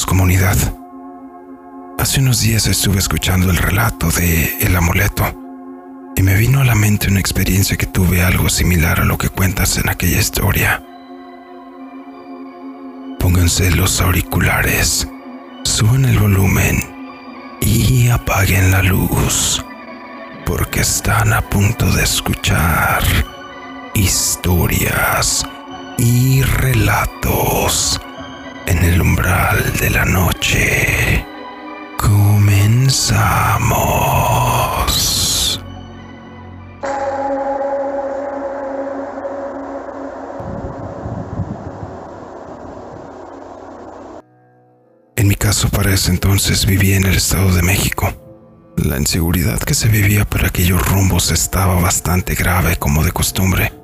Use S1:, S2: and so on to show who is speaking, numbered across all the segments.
S1: Comunidad. Hace unos días estuve escuchando el relato de El amuleto y me vino a la mente una experiencia que tuve algo similar a lo que cuentas en aquella historia. Pónganse los auriculares, suban el volumen y apaguen la luz porque están a punto de escuchar historias y relatos en el umbral de la noche. Comenzamos. En mi caso para ese entonces vivía en el Estado de México. La inseguridad que se vivía por aquellos rumbos estaba bastante grave como de costumbre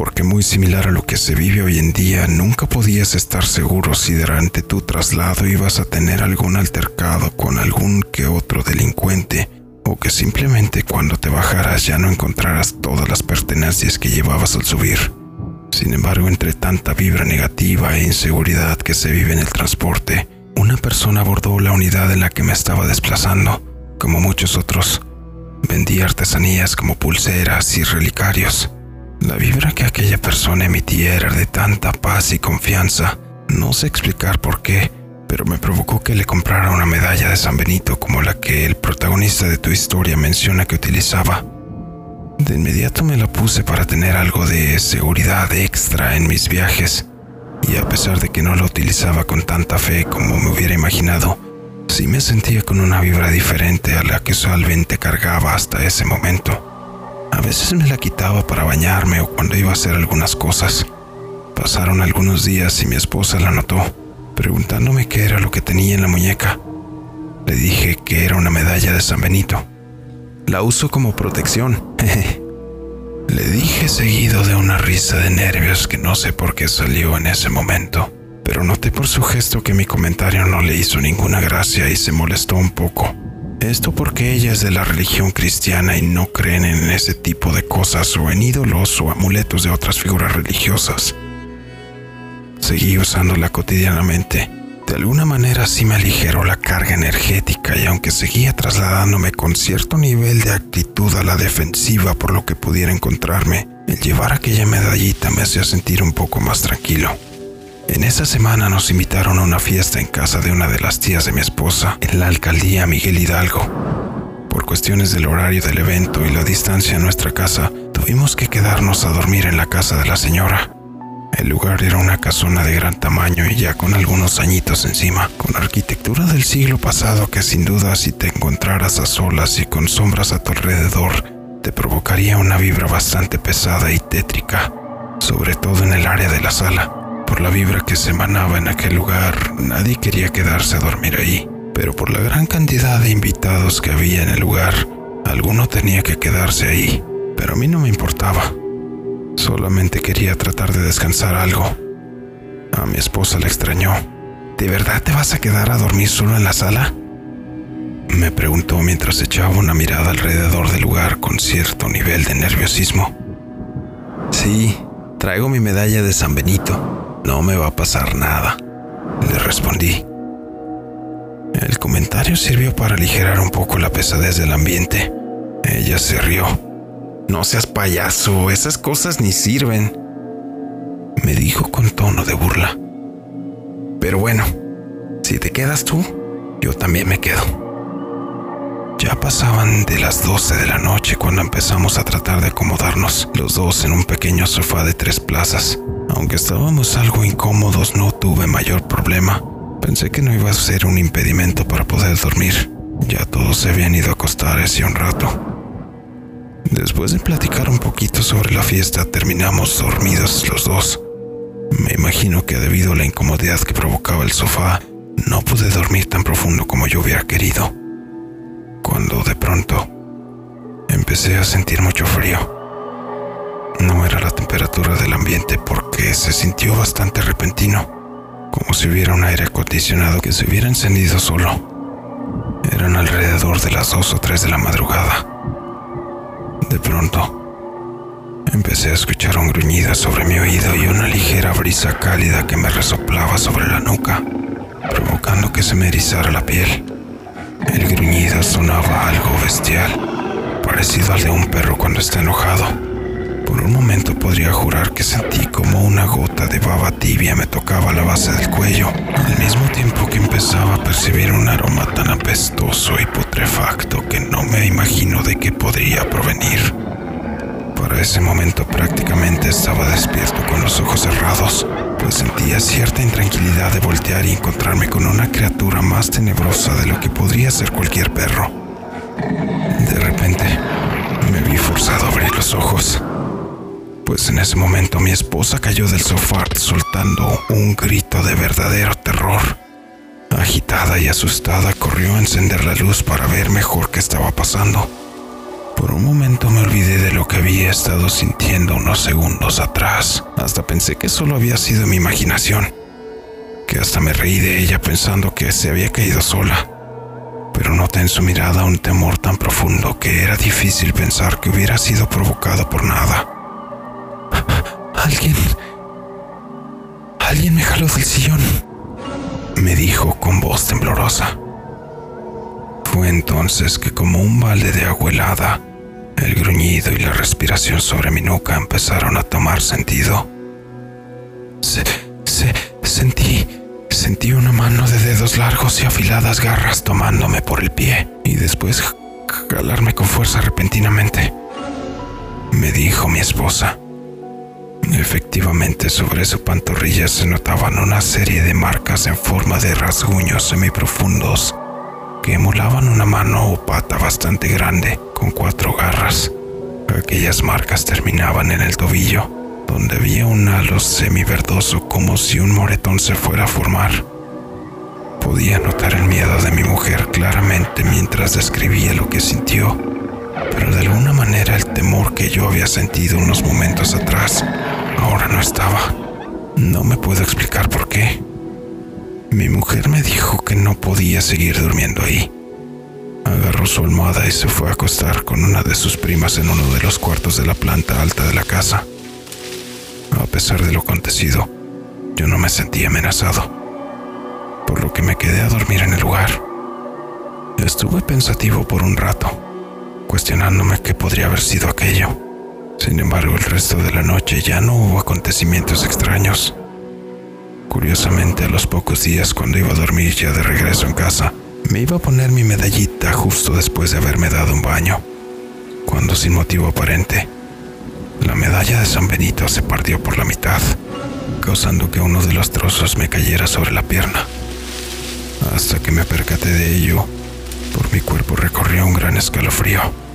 S1: porque muy similar a lo que se vive hoy en día, nunca podías estar seguro si durante tu traslado ibas a tener algún altercado con algún que otro delincuente, o que simplemente cuando te bajaras ya no encontraras todas las pertenencias que llevabas al subir. Sin embargo, entre tanta vibra negativa e inseguridad que se vive en el transporte, una persona abordó la unidad en la que me estaba desplazando, como muchos otros. Vendía artesanías como pulseras y relicarios la vibra que aquella persona emitía era de tanta paz y confianza. No sé explicar por qué, pero me provocó que le comprara una medalla de San Benito como la que el protagonista de tu historia menciona que utilizaba. De inmediato me la puse para tener algo de seguridad extra en mis viajes, y a pesar de que no la utilizaba con tanta fe como me hubiera imaginado, sí me sentía con una vibra diferente a la que usualmente cargaba hasta ese momento. A veces me la quitaba para bañarme o cuando iba a hacer algunas cosas. Pasaron algunos días y mi esposa la notó, preguntándome qué era lo que tenía en la muñeca. Le dije que era una medalla de San Benito. La uso como protección. Le dije seguido de una risa de nervios que no sé por qué salió en ese momento, pero noté por su gesto que mi comentario no le hizo ninguna gracia y se molestó un poco. Esto porque ella es de la religión cristiana y no creen en ese tipo de cosas o en ídolos o amuletos de otras figuras religiosas. Seguí usándola cotidianamente. De alguna manera sí me aligeró la carga energética y aunque seguía trasladándome con cierto nivel de actitud a la defensiva por lo que pudiera encontrarme, el llevar aquella medallita me hacía sentir un poco más tranquilo. En esa semana nos invitaron a una fiesta en casa de una de las tías de mi esposa, en la alcaldía Miguel Hidalgo. Por cuestiones del horario del evento y la distancia a nuestra casa, tuvimos que quedarnos a dormir en la casa de la señora. El lugar era una casona de gran tamaño y ya con algunos añitos encima, con arquitectura del siglo pasado que sin duda si te encontraras a solas y con sombras a tu alrededor, te provocaría una vibra bastante pesada y tétrica, sobre todo en el área de la sala por la vibra que se emanaba en aquel lugar, nadie quería quedarse a dormir ahí, pero por la gran cantidad de invitados que había en el lugar, alguno tenía que quedarse ahí, pero a mí no me importaba. Solamente quería tratar de descansar algo. A mi esposa la extrañó. ¿De verdad te vas a quedar a dormir solo en la sala? Me preguntó mientras echaba una mirada alrededor del lugar con cierto nivel de nerviosismo. Sí, traigo mi medalla de San Benito, no me va a pasar nada, le respondí. El comentario sirvió para aligerar un poco la pesadez del ambiente. Ella se rió. No seas payaso, esas cosas ni sirven, me dijo con tono de burla. Pero bueno, si te quedas tú, yo también me quedo. Ya pasaban de las 12 de la noche cuando empezamos a tratar de acomodarnos los dos en un pequeño sofá de tres plazas. Aunque estábamos algo incómodos, no tuve mayor problema. Pensé que no iba a ser un impedimento para poder dormir. Ya todos se habían ido a acostar hace un rato. Después de platicar un poquito sobre la fiesta, terminamos dormidos los dos. Me imagino que debido a la incomodidad que provocaba el sofá, no pude dormir tan profundo como yo hubiera querido. Cuando de pronto empecé a sentir mucho frío. La temperatura del ambiente porque se sintió bastante repentino, como si hubiera un aire acondicionado que se hubiera encendido solo. Eran alrededor de las dos o tres de la madrugada. De pronto, empecé a escuchar un gruñido sobre mi oído y una ligera brisa cálida que me resoplaba sobre la nuca. provocando que se me erizara la piel. El gruñido sonaba algo bestial, parecido al de un perro cuando está enojado. Por un momento podría jurar que sentí como una gota de baba tibia me tocaba la base del cuello, al mismo tiempo que empezaba a percibir un aroma tan apestoso y putrefacto que no me imagino de qué podría provenir. Para ese momento prácticamente estaba despierto con los ojos cerrados, pues sentía cierta intranquilidad de voltear y encontrarme con una criatura más tenebrosa de lo que podría ser cualquier perro. De repente, me vi forzado a abrir los ojos, pues en ese momento mi esposa cayó del sofá soltando un grito de verdadero terror. Agitada y asustada, corrió a encender la luz para ver mejor qué estaba pasando. Por un momento me olvidé de lo que había estado sintiendo unos segundos atrás. Hasta pensé que solo había sido mi imaginación. Que hasta me reí de ella pensando que se había caído sola. Pero noté en su mirada un temor tan profundo que era difícil pensar que hubiera sido provocado por nada. Alguien... Alguien me jaló del sillón. Me dijo con voz temblorosa. Fue entonces que como un balde de agua helada, el gruñido y la respiración sobre mi nuca empezaron a tomar sentido. Se, se, sentí, sentí una mano de dedos largos y afiladas garras tomándome por el pie y después jalarme con fuerza repentinamente. Me dijo mi esposa. Efectivamente, sobre su pantorrilla se notaban una serie de marcas en forma de rasguños semiprofundos que emulaban una mano o pata bastante grande con cuatro garras. Aquellas marcas terminaban en el tobillo, donde había un halo semiverdoso como si un moretón se fuera a formar. Podía notar el miedo de mi mujer claramente mientras describía lo que sintió, pero de alguna manera el temor que yo había sentido unos momentos atrás ahora no estaba. No me puedo explicar por qué. Mi mujer me dijo que no podía seguir durmiendo ahí. Agarró su almohada y se fue a acostar con una de sus primas en uno de los cuartos de la planta alta de la casa. A pesar de lo acontecido, yo no me sentía amenazado, por lo que me quedé a dormir en el lugar. Estuve pensativo por un rato, cuestionándome qué podría haber sido aquello. Sin embargo, el resto de la noche ya no hubo acontecimientos extraños. Curiosamente, a los pocos días cuando iba a dormir ya de regreso en casa, me iba a poner mi medallita justo después de haberme dado un baño, cuando sin motivo aparente, la medalla de San Benito se partió por la mitad, causando que uno de los trozos me cayera sobre la pierna. Hasta que me percaté de ello, por mi cuerpo recorrió un gran escalofrío.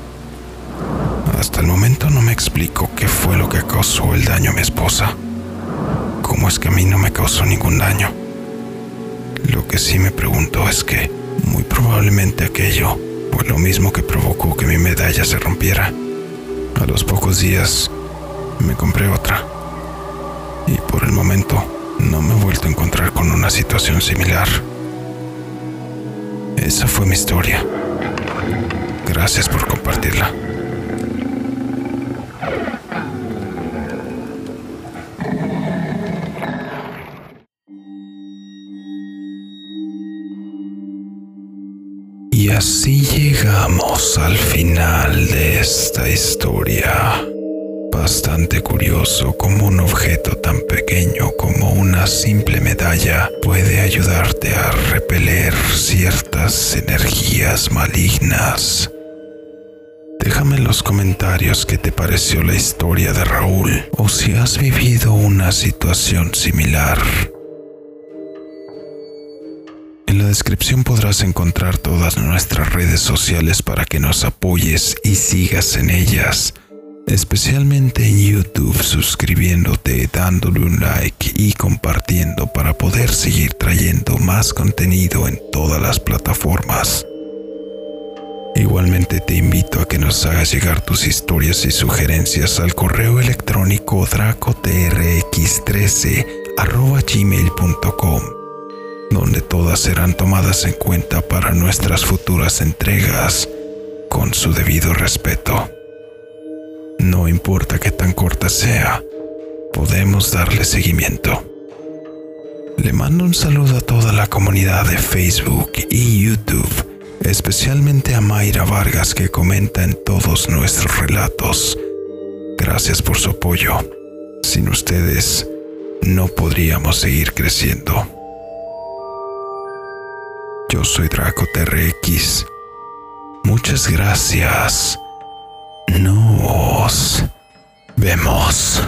S1: Hasta el momento no me explico qué fue lo que causó el daño a mi esposa cómo es que a mí no me causó ningún daño. Lo que sí me pregunto es que muy probablemente aquello fue lo mismo que provocó que mi medalla se rompiera. A los pocos días me compré otra y por el momento no me he vuelto a encontrar con una situación similar. Esa fue mi historia. Gracias por compartirla. Y así llegamos al final de esta historia. Bastante curioso cómo un objeto tan pequeño como una simple medalla puede ayudarte a repeler ciertas energías malignas. Déjame en los comentarios qué te pareció la historia de Raúl o si has vivido una situación similar. La descripción podrás encontrar todas nuestras redes sociales para que nos apoyes y sigas en ellas, especialmente en YouTube suscribiéndote, dándole un like y compartiendo para poder seguir trayendo más contenido en todas las plataformas. Igualmente te invito a que nos hagas llegar tus historias y sugerencias al correo electrónico dracotrx13 gmail.com donde todas serán tomadas en cuenta para nuestras futuras entregas con su debido respeto. No importa que tan corta sea, podemos darle seguimiento. Le mando un saludo a toda la comunidad de Facebook y YouTube, especialmente a Mayra Vargas que comenta en todos nuestros relatos. Gracias por su apoyo. Sin ustedes, no podríamos seguir creciendo. Yo soy Draco TRX. Muchas gracias. Nos vemos.